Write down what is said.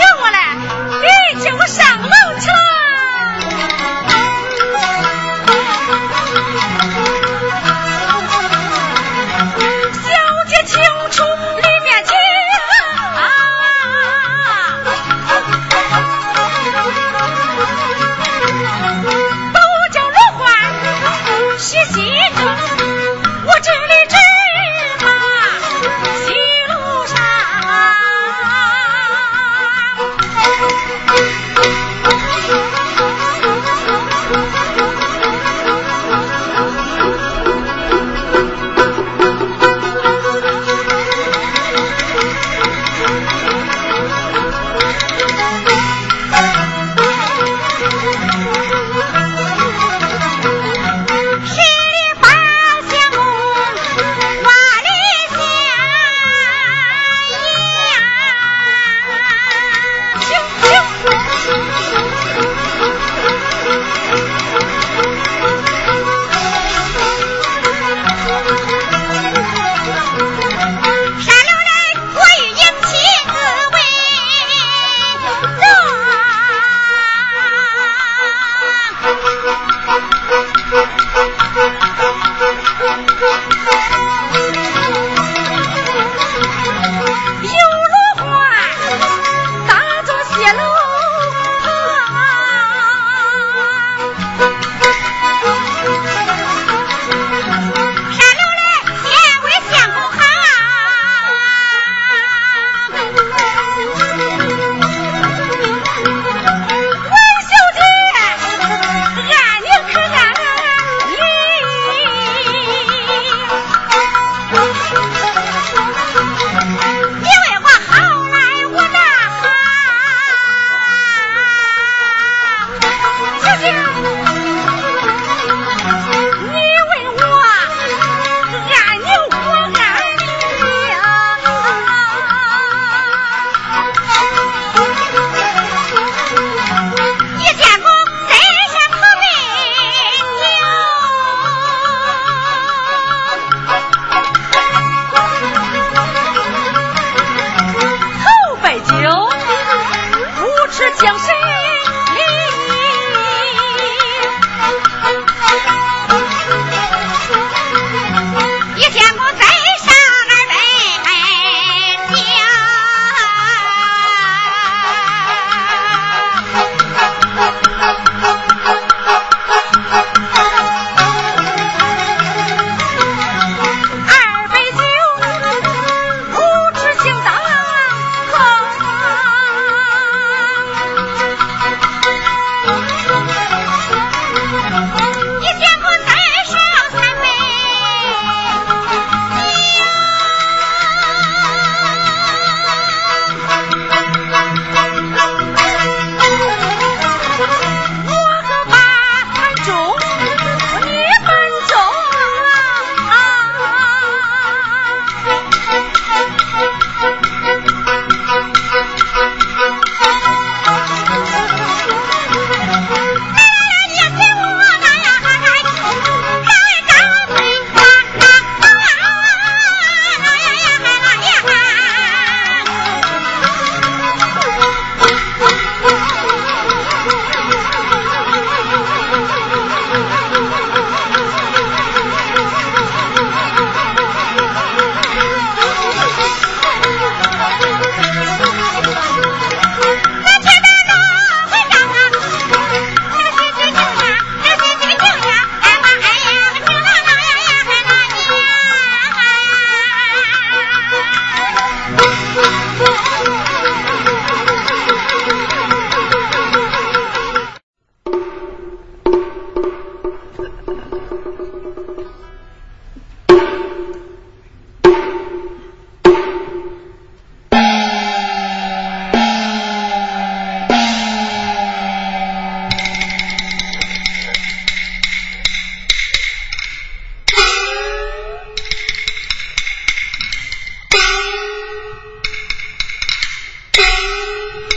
叫我来，你就上楼去了。小姐，请出里面请啊！都叫如花，喜心。